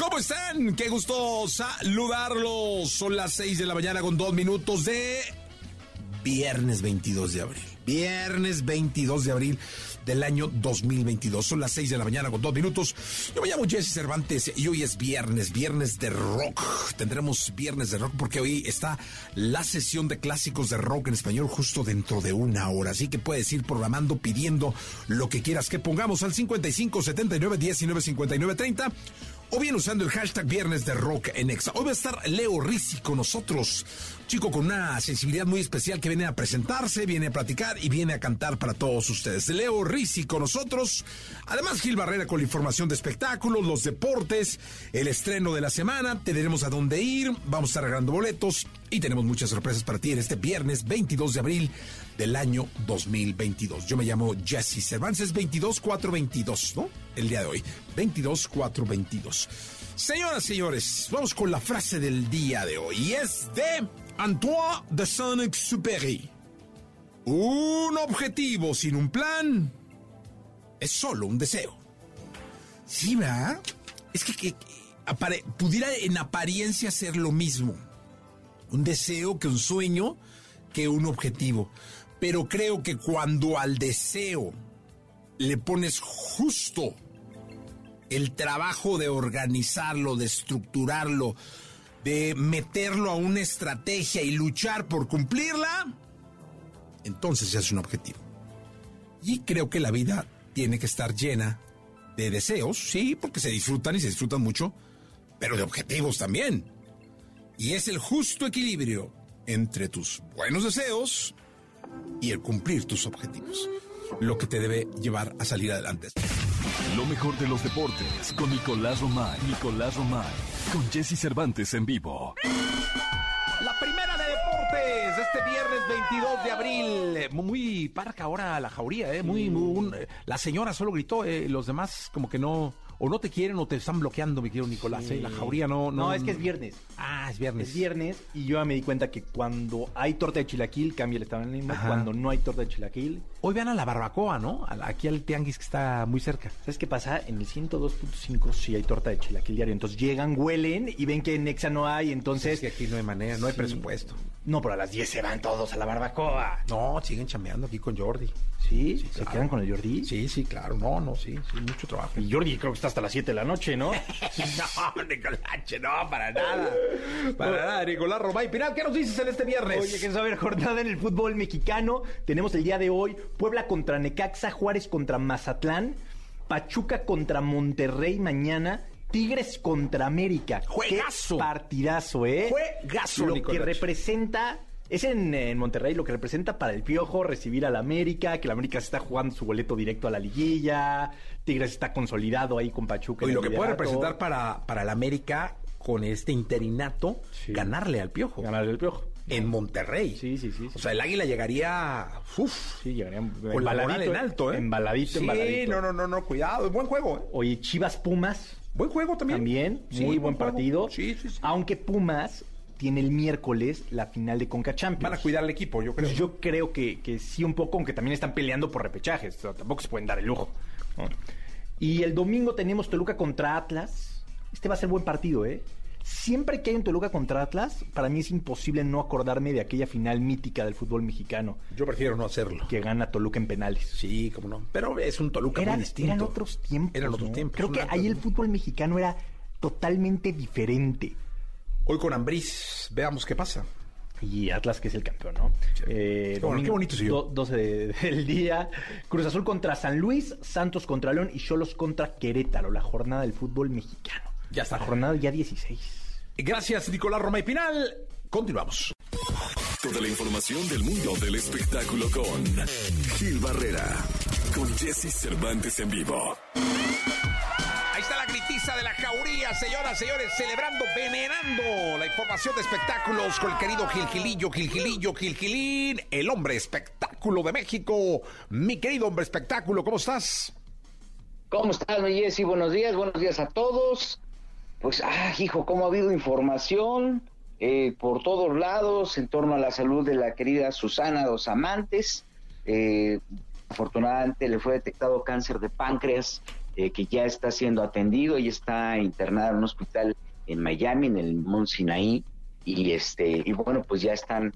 ¿Cómo están? Qué gusto saludarlos. Son las 6 de la mañana con dos minutos de viernes 22 de abril. Viernes 22 de abril del año 2022. Son las 6 de la mañana con dos minutos. Yo me llamo Jesse Cervantes y hoy es viernes, viernes de rock. Tendremos viernes de rock porque hoy está la sesión de clásicos de rock en español justo dentro de una hora. Así que puedes ir programando, pidiendo lo que quieras que pongamos al 55 79 19 59 30 o bien usando el hashtag Viernes de Rock en Exa. Hoy va a estar Leo Rizzi con nosotros, chico con una sensibilidad muy especial que viene a presentarse, viene a platicar y viene a cantar para todos ustedes. Leo Rizzi con nosotros, además Gil Barrera con la información de espectáculos, los deportes, el estreno de la semana, tenemos a dónde ir, vamos a estar regalando boletos y tenemos muchas sorpresas para ti en este viernes 22 de abril del año 2022. Yo me llamo Jesse Cervantes, 22422, ¿no? El día de hoy, 22422. Señoras señores, vamos con la frase del día de hoy. Y es de Antoine de Saint-Exupéry. Un objetivo sin un plan es solo un deseo. Sí, ¿verdad? Es que, que, que pudiera en apariencia ser lo mismo. Un deseo que un sueño que un objetivo. Pero creo que cuando al deseo le pones justo el trabajo de organizarlo, de estructurarlo, de meterlo a una estrategia y luchar por cumplirla, entonces se hace un objetivo. Y creo que la vida tiene que estar llena de deseos, sí, porque se disfrutan y se disfrutan mucho, pero de objetivos también. Y es el justo equilibrio entre tus buenos deseos y el cumplir tus objetivos, lo que te debe llevar a salir adelante. Lo mejor de los deportes con Nicolás Romay. Nicolás Romay. Con Jesse Cervantes en vivo. La primera de deportes este viernes 22 de abril. Muy parca ahora la jauría, ¿eh? Muy, muy la señora solo gritó, eh, los demás como que no o no te quieren o te están bloqueando, mi querido Nicolás. Sí. ¿eh? La jauría no, no. No, es que es viernes. Ah, es viernes. Es viernes y yo ya me di cuenta que cuando hay torta de chilaquil cambia el ánimo. Cuando no hay torta de chilaquil. Hoy vean a la barbacoa, ¿no? Aquí al tianguis que está muy cerca. ¿Sabes qué pasa? En el 102.5 sí hay torta de chilaquil diario. Entonces llegan, huelen y ven que en Nexa no hay. Entonces. Es que aquí no hay manera, no hay Sí. presupuesto. No, pero a las 10 se van todos a la barbacoa. No, siguen chambeando aquí con Jordi. ¿Sí? Sí, ¿Se claro. quedan con el Jordi? Sí, sí, claro. No, no, sí, sí, mucho trabajo. Y Jordi creo que está hasta las 7 de la noche, ¿no? no, Nicolache, no, para nada. Para nada, Nicolás Romay. Pinal, ¿qué nos dices en este viernes? Oye, ¿quieres saber jornada en el fútbol mexicano? Tenemos el día de hoy Puebla contra Necaxa, Juárez contra Mazatlán, Pachuca contra Monterrey mañana, Tigres contra América. Juegazo. Qué partidazo, ¿eh? Juegazo, Lo que representa... Es en, en Monterrey lo que representa para el Piojo recibir al América, que el América se está jugando su boleto directo a la liguilla, Tigres está consolidado ahí con Pachuca. Y lo que puede representar para, para el América con este interinato, Sí. ganarle al Piojo. Ganarle el Piojo. En Monterrey. Sí, sí, sí, sí. O sea, el águila llegaría. Uf. Sí, llegarían Con la moral en alto, ¿eh? Embaladito, sí, embaladito. no, no, no, no, cuidado. Buen juego, ¿eh? Oye, Chivas Pumas Buen juego también. también, Sí, muy buen juego. partido. Sí, sí, sí. Aunque Pumas tiene el miércoles la final de Conca Champions. Van a cuidar al equipo, yo creo. Pues yo creo que, que sí un poco, aunque también están peleando por repechajes. O sea, tampoco se pueden dar el lujo. ¿no? Y el domingo tenemos Toluca contra Atlas. Este va a ser buen partido, ¿eh? Siempre que hay un Toluca contra Atlas, para mí es imposible no acordarme de aquella final mítica del fútbol mexicano Yo prefiero no hacerlo. que gana Toluca en penales. Sí, cómo no. Pero es un Toluca Eran, muy distinto. eran otros tiempos. Eran otros ¿no? tiempos. Creo que ahí el fútbol mexicano era totalmente diferente. Hoy con Ambriz, veamos qué pasa. Y Atlas, que es el campeón, ¿no? Eh, qué, bueno, qué bonito siguió. 12 del día. Cruz Azul contra San Luis, Santos contra León y Cholos contra Querétaro. La jornada del fútbol mexicano. Ya está. La jornada ya 16. Gracias, Nicolás Roma y Pinal. Continuamos. Toda la información del mundo del espectáculo con Gil Barrera, con Jesse Cervantes en vivo. Gritiza de la jauría, señoras, señores, celebrando, venerando la información de espectáculos con el querido Gil Gilillo, Gil Gilillo, Gil Gilín, el hombre espectáculo de México. Mi querido hombre espectáculo, ¿cómo estás? ¿Cómo estás, mi Jesse? Buenos días, buenos días a todos. Pues, ah, hijo, cómo ha habido información eh, por todos lados en torno a la salud de la querida Susana Dos Amantes. Eh, afortunadamente le fue detectado cáncer de páncreas eh, que ya está siendo atendido y está internada en un hospital en Miami, en el Mont Sinaí, y este y bueno pues ya están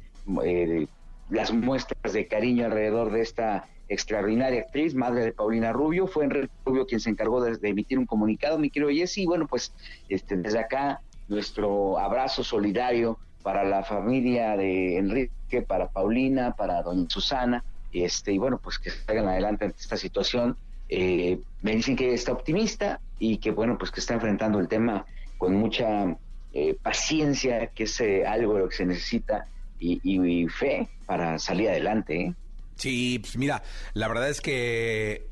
las muestras de cariño alrededor de esta extraordinaria actriz, madre de Paulina Rubio, fue Enrique Rubio quien se encargó de, emitir un comunicado, mi querido Jesse, y bueno pues este desde acá nuestro abrazo solidario para la familia de Enrique, para Paulina, para doña Susana, este, y bueno, pues que salgan adelante ante esta situación. Eh, me dicen que está optimista y que bueno, pues que está enfrentando el tema con mucha eh, paciencia, que es eh, algo lo que se necesita, y, fe para salir adelante. Sí, pues mira, la verdad es que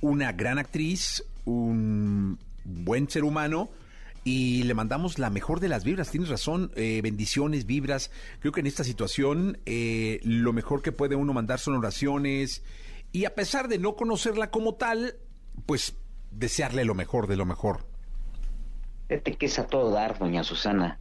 una gran actriz, un buen ser humano, y le mandamos la mejor de las vibras. Tienes razón, eh, bendiciones, vibras. Creo que en esta situación eh, lo mejor que puede uno mandar son oraciones y a pesar de no conocerla como tal, pues desearle lo mejor de lo mejor. Fíjate que es a todo dar, doña Susana.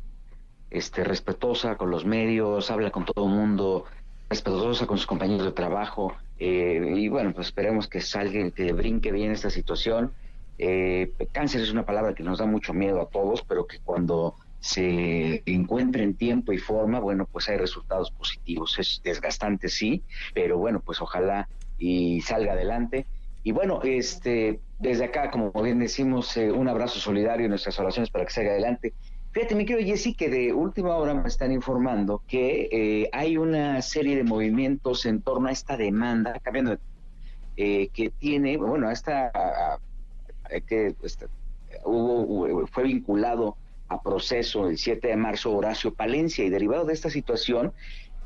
Este, respetuosa con los medios, habla con todo el mundo, respetuosa con sus compañeros de trabajo. Eh, y bueno, pues esperemos que salga, que brinque bien esta situación eh, cáncer es una palabra que nos da mucho miedo a todos, pero que cuando se encuentra en tiempo y forma, bueno, pues hay resultados positivos. Es desgastante, sí, pero bueno, pues ojalá y salga adelante. Y bueno, este, desde acá, como bien decimos, eh, un abrazo solidario en nuestras oraciones para que salga adelante. Fíjate, mi querido Jessy, que de última hora me están informando que eh, hay una serie de movimientos en torno a esta demanda, cambiando eh, que tiene, bueno, a esta eh, que este, hubo, fue vinculado a proceso el 7 de marzo Horacio Palencia y derivado de esta situación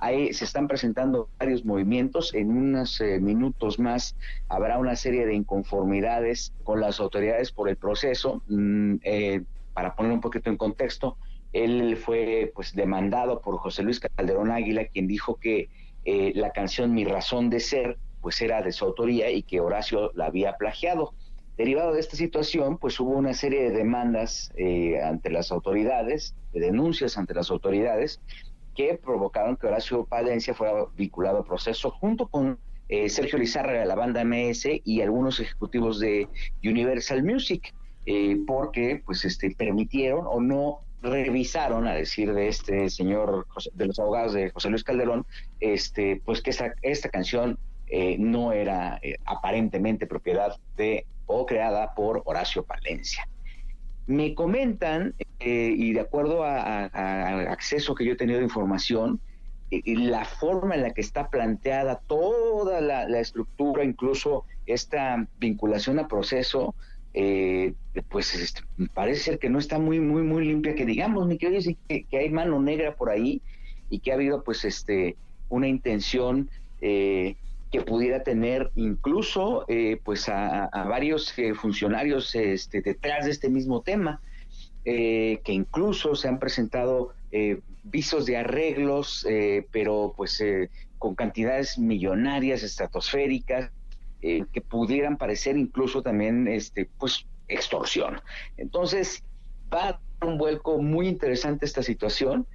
ahí se están presentando varios movimientos. En unos eh, minutos más habrá una serie de inconformidades con las autoridades por el proceso. Mm, eh, para poner un poquito en contexto, él fue pues demandado por José Luis Calderón Águila, quien dijo que la canción Mi razón de ser pues era de su autoría y que Horacio la había plagiado. Derivado de esta situación, pues hubo una serie de demandas eh, ante las autoridades, de denuncias ante las autoridades, que provocaron que Horacio Palencia fuera vinculado al proceso junto con eh, Sergio Lizarra de la banda MS y algunos ejecutivos de Universal Music, eh, porque pues este permitieron o no revisaron, a decir de este señor, de los abogados de José Luis Calderón, este, pues que esta, esta canción no era aparentemente propiedad de o creada por Horacio Palencia. Me comentan, eh, y de acuerdo al acceso que yo he tenido de información, eh, la forma en la que está planteada toda la, estructura, incluso esta vinculación a proceso, eh, pues este, parece ser que no está muy, muy, muy limpia, que digamos, ni quiero decir que, que, hay mano negra por ahí y que ha habido pues este una intención eh, que pudiera tener incluso eh, pues a, varios eh, funcionarios este, detrás de este mismo tema, eh, que incluso se han presentado visos de arreglos, pero pues con cantidades millonarias, estratosféricas, que pudieran parecer incluso también este, pues extorsión. Entonces, va a dar un vuelco muy interesante esta situación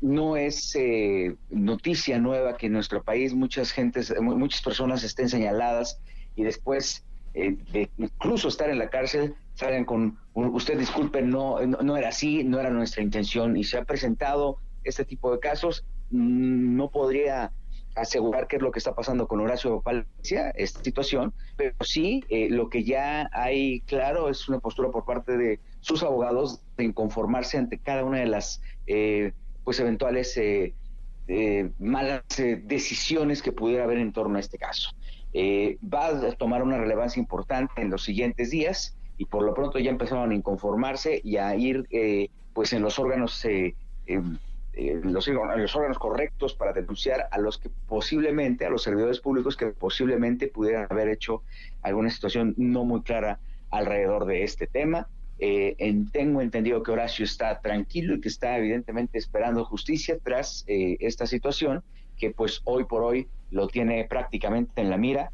no es eh, noticia nueva que en nuestro país muchas gentes, muchas personas estén señaladas y después eh, de incluso estar en la cárcel salgan con usted disculpe no, no, era así no era nuestra intención y se ha presentado este tipo de casos. Mm, no podría asegurar qué es lo que está pasando con Horacio Palencia, esta situación, pero sí eh, lo que ya hay claro es una postura por parte de sus abogados de inconformarse ante cada una de las eh, pues eventuales eh, eh, malas decisiones que pudiera haber en torno a este caso. va a tomar una relevancia importante en los siguientes días y por lo pronto ya empezaron a inconformarse y a ir pues en los órganos em, los, los, órganos correctos para denunciar a los que posiblemente, a los servidores públicos que posiblemente pudieran haber hecho alguna situación no muy clara alrededor de este tema. Eh, tengo entendido que Horacio está tranquilo y que está evidentemente esperando justicia tras eh, esta situación, que pues hoy por hoy lo tiene prácticamente en la mira,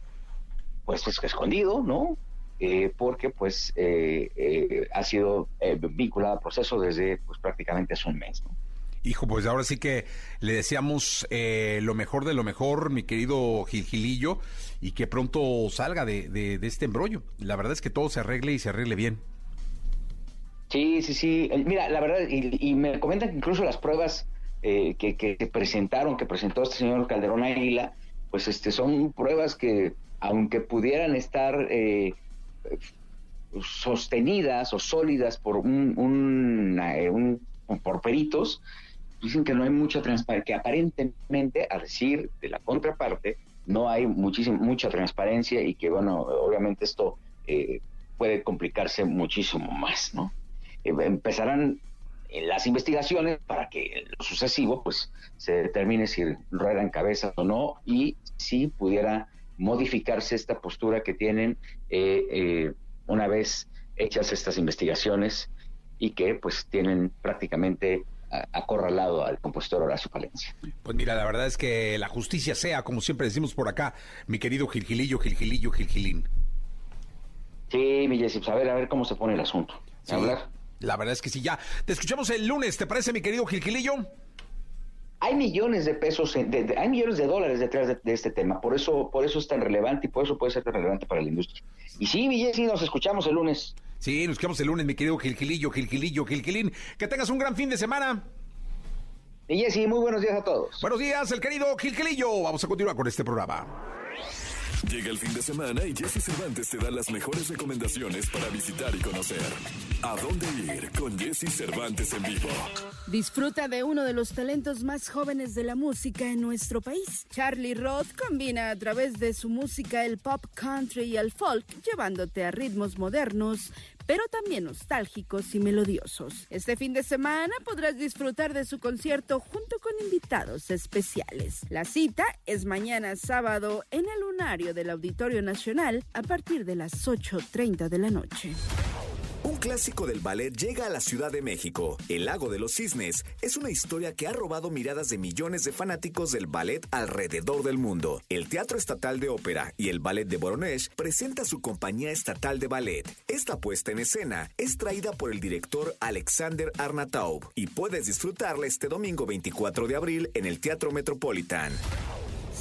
pues es escondido, ¿no? Eh, porque pues ha sido vinculado al proceso desde pues prácticamente hace un mes, ¿no? Hijo, pues ahora sí que le deseamos eh, lo mejor de lo mejor, mi querido Gilgilillo, y que pronto salga de, de, este embrollo. La verdad es que todo se arregle y se arregle bien. Sí, sí, sí. Eh, mira, la verdad, y, me comentan que incluso las pruebas eh, que, que, presentaron, que presentó este señor Calderón Águila, pues este son pruebas que, aunque pudieran estar sostenidas o sólidas por un, un, un por peritos, dicen que no hay mucha transparencia, que aparentemente, a decir de la contraparte, no hay muchísima, mucha transparencia y que, bueno, obviamente esto eh, puede complicarse muchísimo más, ¿no? Eh, empezarán las investigaciones para que en lo sucesivo, pues, se determine si ruedan cabezas o no y si pudiera modificarse esta postura que tienen eh, una vez hechas estas investigaciones y que, pues, tienen prácticamente acorralado al compositor Horacio Palencia. Pues mira, la verdad es que la justicia sea, como siempre decimos por acá, mi querido Gilgilillo, Gilgilillo, Gilgilín. Sí, mi Jessy, pues a ver, a ver cómo se pone el asunto. hablar? La verdad es que sí, ya. Te escuchamos el lunes, ¿te parece, mi querido Gilgilillo? Hay millones de pesos, hay millones de dólares detrás de, este tema, por eso, por eso es tan relevante y por eso puede ser tan relevante para la industria. Y sí, mi Jessy, nos escuchamos el lunes. Sí, nos quedamos el lunes, mi querido Gilgilillo, Gilgilillo, Gilgilín. Que tengas un gran fin de semana. Y Jessy, muy buenos días a todos. Buenos días, el querido Gilgilillo. Vamos a continuar con este programa. Llega el fin de semana y Jesse Cervantes te da las mejores recomendaciones para visitar y conocer. ¿A dónde ir con Jesse Cervantes en vivo? Disfruta de uno de los talentos más jóvenes de la música en nuestro país. Charlie Roth combina a través de su música el pop country y el folk, llevándote a ritmos modernos, pero también nostálgicos y melodiosos. Este fin de semana podrás disfrutar de su concierto junto con invitados especiales. La cita es mañana sábado en el lunario del Auditorio Nacional a partir de las 8.30 de la noche. Clásico del ballet llega a la Ciudad de México. El Lago de los Cisnes es una historia que ha robado miradas de millones de fanáticos del ballet alrededor del mundo. El Teatro Estatal de Ópera y el Ballet de Voronezh presenta su compañía estatal de ballet. Esta puesta en escena es traída por el director Alexander Arnataub y puedes disfrutarla este domingo 24 de abril en el Teatro Metropolitan.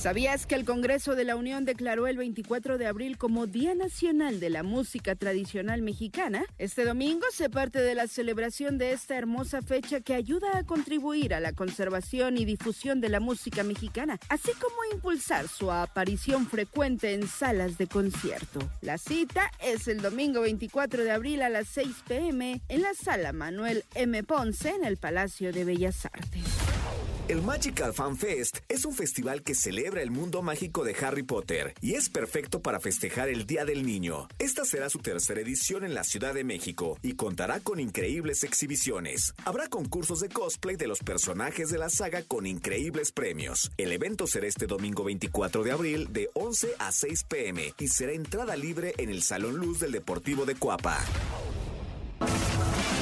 ¿Sabías que el Congreso de la Unión declaró el 24 de abril como Día Nacional de la Música Tradicional Mexicana? Este domingo se parte de la celebración de esta hermosa fecha que ayuda a contribuir a la conservación y difusión de la música mexicana, así como impulsar su aparición frecuente en salas de concierto. La cita es el domingo 24 de abril a las 6 pm en la sala Manuel M. Ponce en el Palacio de Bellas Artes. El Magical Fan Fest es un festival que celebra el mundo mágico de Harry Potter y es perfecto para festejar el Día del Niño. Esta será su tercera edición en la Ciudad de México y contará con increíbles exhibiciones. Habrá concursos de cosplay de los personajes de la saga con increíbles premios. El evento será este domingo 24 de abril de 11 a 6 pm y será entrada libre en el Salón Luz del Deportivo de Coapa.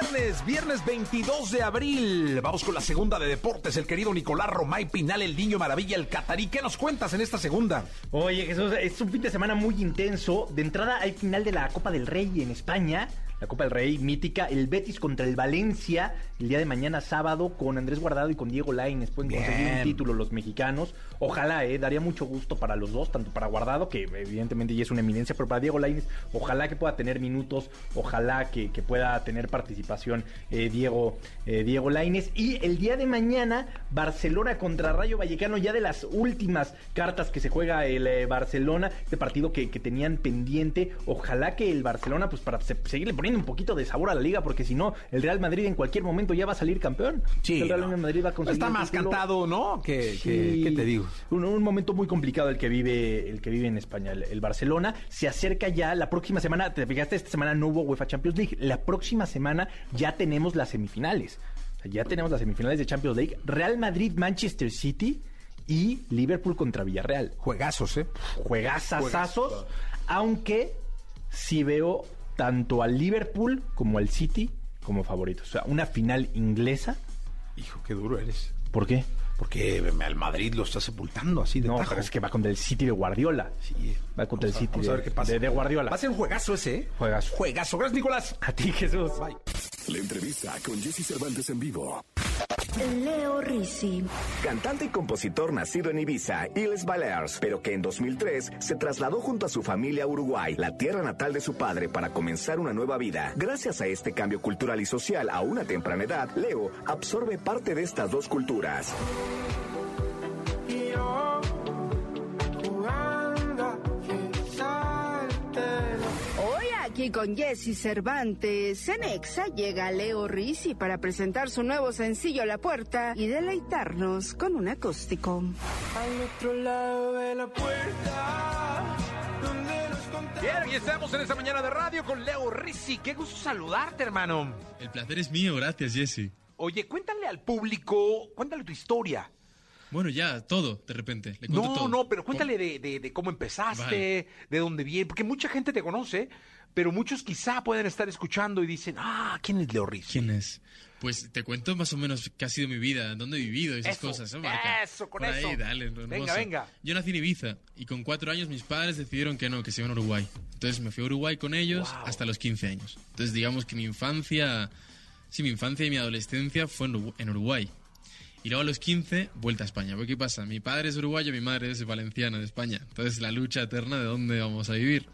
Viernes, viernes 22 de abril. Vamos con la segunda de deportes. El querido Nicolás Romay Pinal, el niño maravilla, el catarí. ¿Qué nos cuentas en esta segunda? Oye, Jesús, es un fin de semana muy intenso. De entrada hay final de la Copa del Rey en España la Copa del Rey mítica. El Betis contra el Valencia el día de mañana sábado con Andrés Guardado y con Diego Lainez. Pueden conseguir un título los mexicanos. Ojalá, eh, daría mucho gusto para los dos, tanto para Guardado, que evidentemente ya es una eminencia, pero para Diego Lainez, ojalá que pueda tener minutos, ojalá que, que pueda tener participación eh, Diego, eh, Diego Lainez. Y el día de mañana, Barcelona contra Rayo Vallecano, ya de las últimas cartas que se juega el eh, Barcelona, este partido que, que tenían pendiente. Ojalá que el Barcelona, pues para se- seguirle poniendo un poquito de sabor a la liga, porque si no, el Real Madrid en cualquier momento ya va a salir campeón. el Real no. Madrid va a conseguir Está más cantado, ¿no? Que, Sí. que- ¿qué te digo? Un, un momento muy complicado el que vive el que vive en España, el, el Barcelona. Se acerca ya la próxima semana. Te fijaste, esta semana no hubo UEFA Champions League. La próxima semana ya tenemos las semifinales. O sea, ya tenemos las semifinales de Champions League. Real Madrid, Manchester City y Liverpool contra Villarreal. Juegazos, ¿eh? Juegazazazos. Aunque sí veo tanto al Liverpool como al City como favoritos. O sea, una final inglesa. Hijo, qué duro eres. ¿Por qué? Porque al Madrid lo está sepultando así de No, tajo. pero es que va contra el City de Guardiola. Sí. Va contra el City Vamos a de, ver qué pasa. de- de Guardiola. Va a ser un juegazo ese, ¿eh? Juegazo. Juegazo. Gracias, Nicolás. A ti, Jesús. Bye. La entrevista con Jesse Cervantes en vivo. Leo Risi. Cantante y compositor nacido en Ibiza, Isles Balears, pero que en 2003 se trasladó junto a su familia a Uruguay, la tierra natal de su padre, para comenzar una nueva vida. Gracias a este cambio cultural y social a una temprana edad, Leo absorbe parte de estas dos culturas. Hoy aquí con Jesse Cervantes, en Exa llega Leo Risi para presentar su nuevo sencillo La Puerta y deleitarnos con un acústico. Bien, y estamos en esta mañana de radio con Leo Rizzi. Qué gusto saludarte, hermano. El placer es mío, gracias Jesse. Oye, cuéntale al público, cuéntale tu historia. Bueno, ya, todo, de repente. Le cuento No, todo. no, pero cuéntale de, de- de cómo empezaste, Vale. de dónde viene, porque mucha gente te conoce, pero muchos quizá pueden estar escuchando y dicen, ah, ¿quién es Leo Rizzi? ¿Quién es? Pues te cuento más o menos qué ha sido mi vida, dónde he vivido, esas Eso, cosas. eso, con Por eso. Ahí, dale. Venga, venga. Yo nací en Ibiza y con cuatro años mis padres decidieron que no, que se iban a Uruguay. Entonces me fui a Uruguay con ellos Wow. hasta los 15 años. Entonces digamos que mi infancia, sí, mi infancia y mi adolescencia fue en Urugu- en Uruguay. Y luego a los 15, vuelta a España. Porque ¿qué pasa? Mi padre es uruguayo, mi madre es valenciana, de España. Entonces la lucha eterna de dónde vamos a vivir.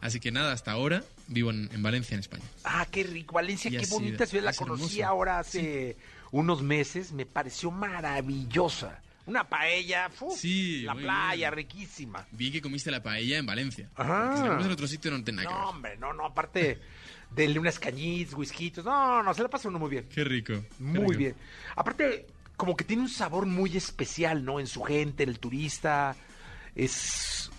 Así que nada, hasta ahora vivo en, en Valencia, en España. Ah, qué rico, Valencia, Y qué así, bonita ciudad. La conocí hermosa. ahora hace unos meses, me pareció maravillosa. Una paella, uf, Sí, la playa, bien. riquísima. Vi que comiste la paella en Valencia. Ajá. Porque Si la comes en otro sitio no que No, ver. hombre, no, no, aparte de unas cañitas, whiskitos, no, no, se la pasa uno muy bien. Qué rico. qué Muy rico. bien. Aparte, como que tiene un sabor muy especial, ¿no? En su gente, en el turista. Es.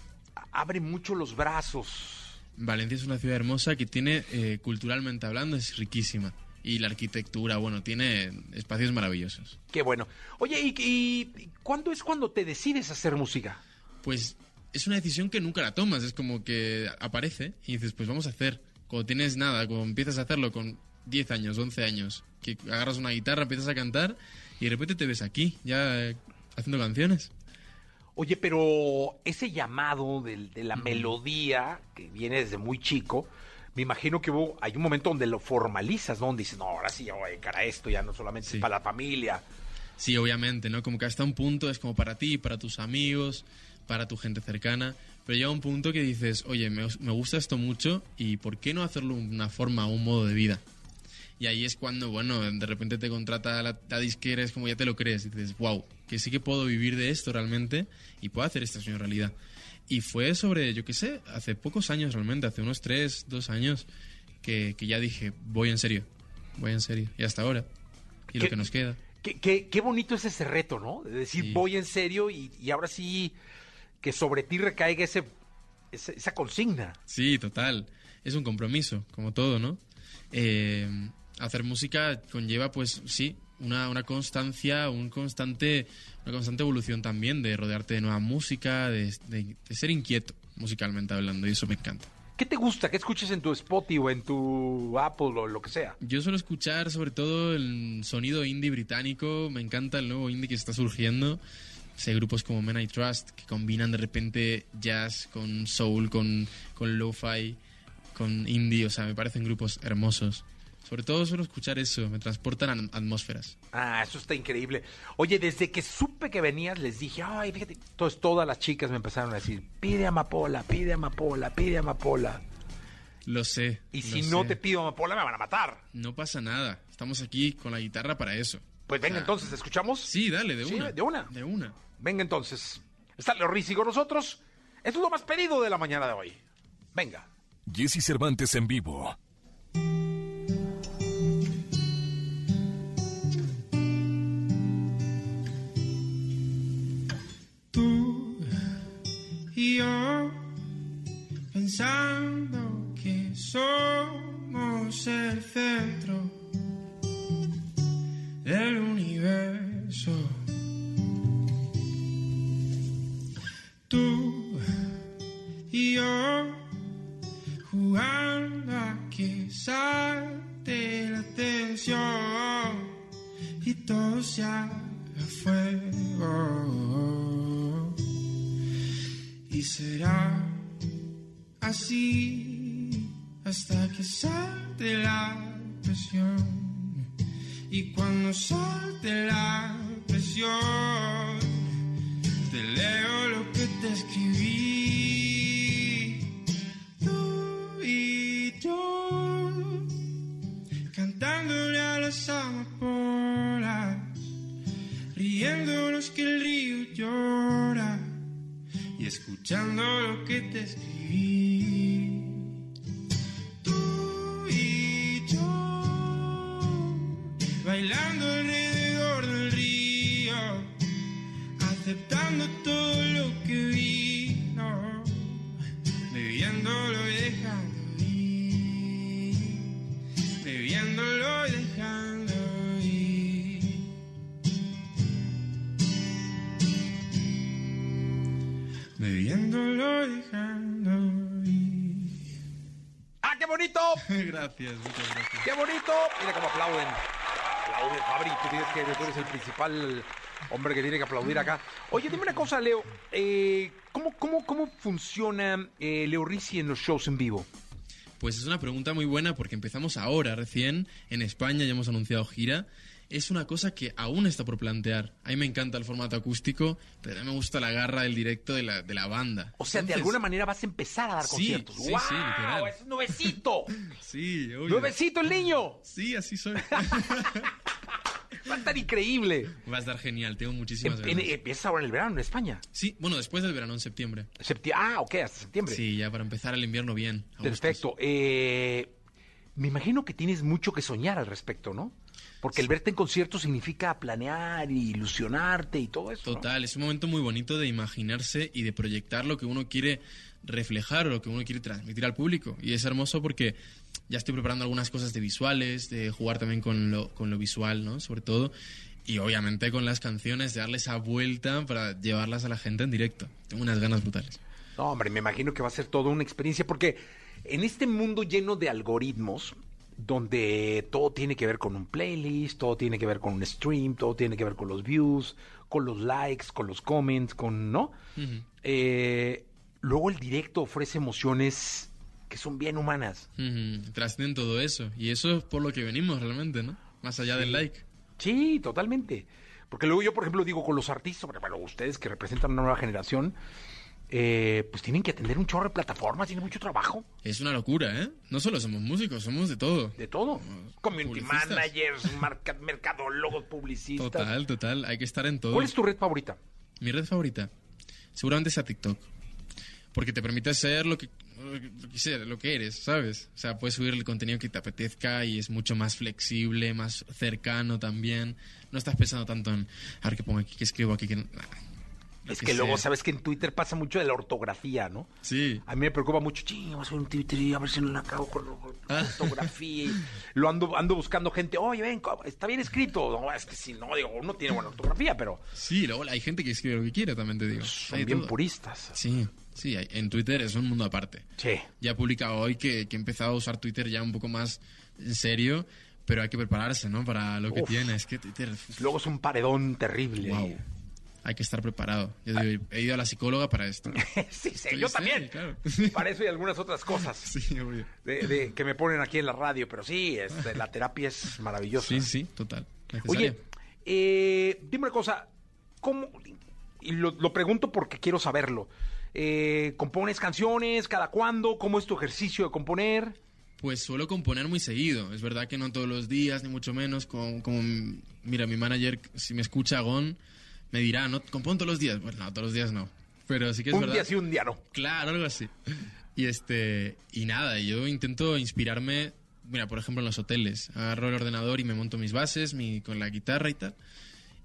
abre mucho los brazos. Valencia es una ciudad hermosa que tiene, eh, culturalmente hablando, es riquísima. Y la arquitectura, bueno, tiene espacios maravillosos. Qué bueno. Oye, ¿y, y cuándo es cuando te decides hacer música? Pues es una decisión que nunca la tomas, es como que aparece y dices, pues vamos a hacer. Cuando tienes nada, cuando empiezas a hacerlo con 10 años, 11 años, que agarras una guitarra, empiezas a cantar y de repente te ves aquí, ya eh, haciendo canciones. Oye, pero ese llamado de, la melodía, que viene desde muy chico, me imagino que hubo, hay un momento donde lo formalizas, ¿no? Donde dices, no, ahora sí ya voy a dedicar a esto, ya no solamente Sí. es para la familia. Sí, obviamente, ¿no? Como que hasta un punto es como para ti, para tus amigos, para tu gente cercana, pero llega un punto que dices, oye, me, me gusta esto mucho y ¿por qué no hacerlo una forma, un modo de vida? Y ahí es cuando, bueno, de repente te contrata la, la disquera, es como ya te lo crees y dices, wow, que sí que puedo vivir de esto realmente y puedo hacer esta sueño realidad. Y fue sobre, yo qué sé, hace pocos años realmente, hace unos tres, dos años, que, que ya dije, voy en serio, voy en serio. Y hasta ahora. Y ¿Qué- lo que nos queda. Qué, qué- qué bonito es ese reto, ¿no? De decir, Sí. voy en serio y, y ahora sí que sobre ti recaiga ese, esa consigna. Sí, total. Es un compromiso, como todo, ¿no? Eh, hacer música conlleva, pues sí, una, una constancia, un constante, una constante evolución también de rodearte de nueva música, de, de- de ser inquieto musicalmente hablando, y eso me encanta. ¿Qué te gusta? ¿Qué escuches en tu Spotify o en tu Apple o lo que sea? Yo suelo escuchar sobre todo el sonido indie británico, me encanta el nuevo indie que está surgiendo. Sé grupos como Men I Trust que combinan de repente jazz con soul, con, con lo-fi. con indie, o sea, me parecen grupos hermosos. Sobre todo suelo escuchar eso, me transportan a atmósferas. Ah, eso está increíble. Oye, desde que supe que venías, les dije, ay, fíjate. Entonces todas las chicas me empezaron a decir, pide amapola, pide amapola, pide amapola. Lo sé. Y si no sé. te pido amapola, me van a matar. No pasa nada. Estamos aquí con la guitarra para eso. Pues venga, O sea, entonces, ¿escuchamos? Sí, dale, de Sí, una. de una. De una. Venga, entonces. Está Leo Rizzi con nosotros. Esto es lo más pedido de la mañana de hoy. Venga. Jesse Cervantes en vivo. Tú y yo pensando que somos el centro será así hasta que salte la presión. Y cuando salte la presión, Gracias, muchas gracias. ¡Qué bonito! Mira cómo aplauden. Aplauden, Fabri. Tú, tienes que, tú eres el principal hombre que tiene que aplaudir acá. Oye, dime una cosa, Leo. Eh, ¿cómo, cómo, ¿Cómo funciona eh, Leo Rizzi en los shows en vivo? Pues es una pregunta muy buena porque empezamos ahora, recién, en España, ya hemos anunciado gira. Es una cosa que aún está por plantear. A mí me encanta el formato acústico, pero a mí me gusta la garra del directo de la, de la banda. O sea, de alguna manera vas a empezar a dar Sí, conciertos. sí, ¡Wow! sí, literal. ¡Es nuevecito! Sí, obvio. ¡Nuevecito el niño! Sí, así soy. Va a estar increíble. Va a estar genial, tengo muchísimas Em- ganas. empiezas ahora en el verano en España. Sí, bueno, después del verano, en septiembre. Septi- ah, ok, hasta septiembre. Sí, ya para empezar el invierno bien. Perfecto. Eh, me imagino que tienes mucho que soñar al respecto, ¿no? Porque el verte en concierto significa planear y ilusionarte y todo eso. ¿no? Total, es un momento muy bonito de imaginarse y de proyectar lo que uno quiere reflejar o lo que uno quiere transmitir al público. Y es hermoso porque ya estoy preparando algunas cosas de visuales, de jugar también con lo, con lo visual, ¿no? Sobre todo. Y obviamente con las canciones, de darle esa vuelta para llevarlas a la gente en directo. Tengo unas ganas brutales. No, hombre, me imagino que va a ser toda una experiencia porque en este mundo lleno de algoritmos, donde todo tiene que ver con un playlist, todo tiene que ver con un stream, todo tiene que ver con los views, con los likes, con los comments, con, ¿no? Eh, luego el directo ofrece emociones que son bien humanas. Ujú, Trascienden todo eso. Y eso es por lo que venimos realmente, ¿no? Más allá del like. Sí, totalmente. Porque luego yo, por ejemplo, digo con los artistas, bueno, ustedes que representan una nueva generación, eh, pues tienen que atender un chorro de plataformas, tienen mucho trabajo, Es una locura, ¿eh? No solo somos músicos, somos de todo. de todo. Community Publicistas. managers, marca- mercadólogos, publicistas. Total, total. Hay que estar en todo. ¿Cuál es tu red favorita? Mi red favorita, seguramente sea TikTok. Porque te permite ser lo que, lo que, sea, lo que eres, ¿sabes? O sea, puedes subir el contenido que te apetezca y es mucho más flexible, más cercano también. No estás pensando tanto en, a ver qué pongo aquí, qué escribo aquí, que... es que, luego sabes que en Twitter pasa mucho de la ortografía, ¿no? Sí. A mí me preocupa mucho, ching, voy a un Twitter y a ver si no la acabo con la Ah. ortografía. y lo ando, ando buscando gente, oye, ven, está bien escrito. No, es que si no, digo, uno tiene buena ortografía, pero Sí, luego hay gente que escribe lo que quiere, también te digo. son Hay bien todo. puristas. Sí, sí, hay- en Twitter es un mundo aparte. Sí. Ya he publicado hoy que, que he empezado a usar Twitter ya un poco más en serio, pero hay que prepararse, ¿no? Para lo que Uf. tiene. Es que Twitter... Luego es un paredón terrible. Wow. Hay que estar preparado. Yo digo, he ido a la psicóloga para esto. sí, sí, yo también. claro. Para eso y algunas otras cosas Sí, obvio. de, de- que me ponen aquí en la radio, pero sí, este, la terapia es maravillosa. Sí, sí, total. Oye, Necesaria. eh, dime una cosa, ¿cómo? Y lo, lo pregunto porque quiero saberlo. Eh, ¿Compones canciones? ¿Cada cuándo? ¿Cómo es tu ejercicio de componer? Pues suelo componer muy seguido. Es verdad que no todos los días, ni mucho menos. Como, como, mira, mi manager, si me escucha Gon, me dirá, ¿no? ¿Compón todos los días? Bueno, no, todos los días no. Pero sí que es un verdad. día sí, un día no. Claro, algo así. Y este y nada, yo intento inspirarme, mira, por ejemplo, en los hoteles. Agarro el ordenador y me monto mis bases mi, con la guitarra y tal.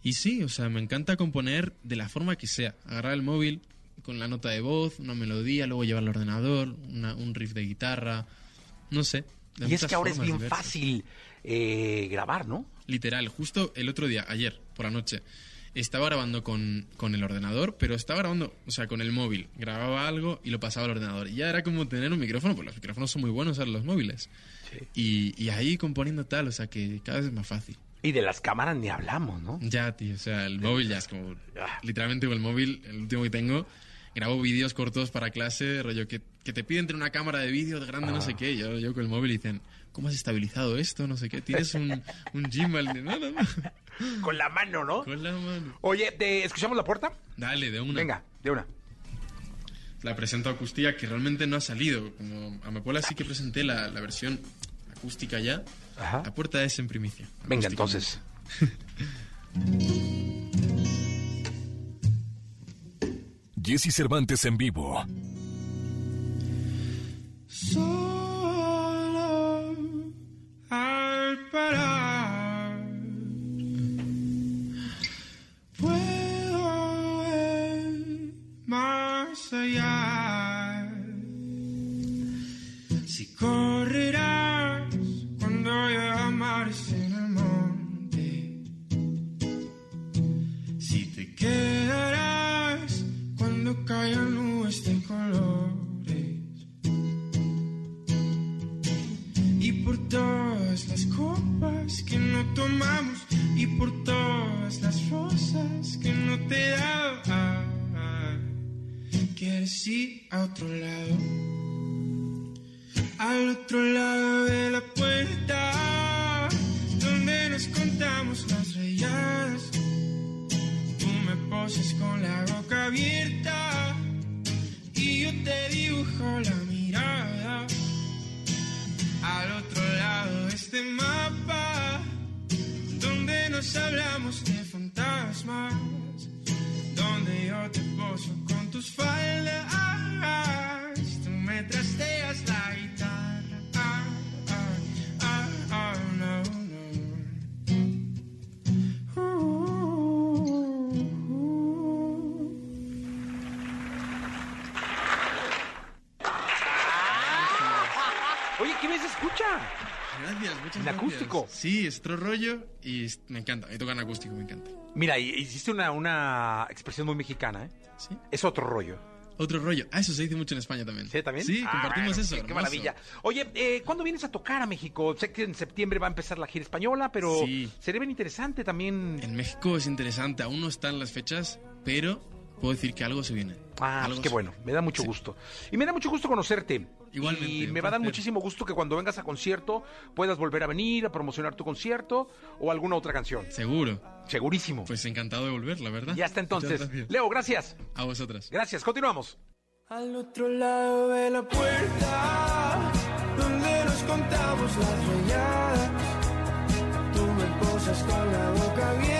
Y sí, o sea, me encanta componer de la forma que sea. Agarrar el móvil con la nota de voz, una melodía, luego llevarlo al ordenador, una- un riff de guitarra, no sé. Y es que ahora es bien diversas. fácil eh, grabar, ¿no? Literal, justo el otro día, ayer, por la noche, estaba grabando con, con el ordenador, pero estaba grabando, o sea, con el móvil. Grababa algo y lo pasaba al ordenador. Y ya era como tener un micrófono, pues los micrófonos son muy buenos ahora los móviles. Y, y ahí componiendo tal, o sea, que cada vez es más fácil. Y de las cámaras ni hablamos, ¿no? Ya, tío, o sea, el móvil ya es como... Literalmente con el móvil, el último que tengo, grabo vídeos cortos para clase, rollo que, que te piden tener una cámara de vídeo de grande, no sé qué. Yo, yo con el móvil y dicen, ¿cómo has estabilizado esto? No sé qué. Tienes un, un gimbal. No, no, no. Con la mano, ¿no? Con la mano. Oye, ¿te escuchamos la puerta? Dale, de una. Venga, de una. La presento acústica que realmente no ha salido. Como Amapola sí que presenté la, la versión acústica ya. Ajá. La puerta es en primicia. Venga, entonces. Jesse Cervantes en vivo. Solo al parar Sí, es otro rollo y me encanta. Me tocan acústico, me encanta. Mira, hiciste una, una expresión muy mexicana, ¿eh? ¿Sí? Es otro rollo. Otro rollo. Ah, eso se dice mucho en España también. ¿Sí, también? Sí, Ah, compartimos bueno, eso. Qué, qué maravilla. Oye, eh, ¿cuándo vienes a tocar a México? Sé que en septiembre va a empezar la gira española, pero Sí. sería bien interesante también. En México es interesante, aún no están las fechas, pero puedo decir que algo se viene. Ah, Algo pues qué se- bueno, me da mucho Sí. gusto. Y me da mucho gusto conocerte. Igualmente, Y me va a dar muchísimo gusto que cuando vengas a concierto puedas volver a venir a promocionar tu concierto o alguna otra canción. Seguro. Segurísimo. Pues encantado de volver, la verdad. ya está entonces. Leo, gracias. A vosotras. Gracias, continuamos. Al otro lado de la puerta, donde nos contamos las rayadas, tú me posas con la boca abierta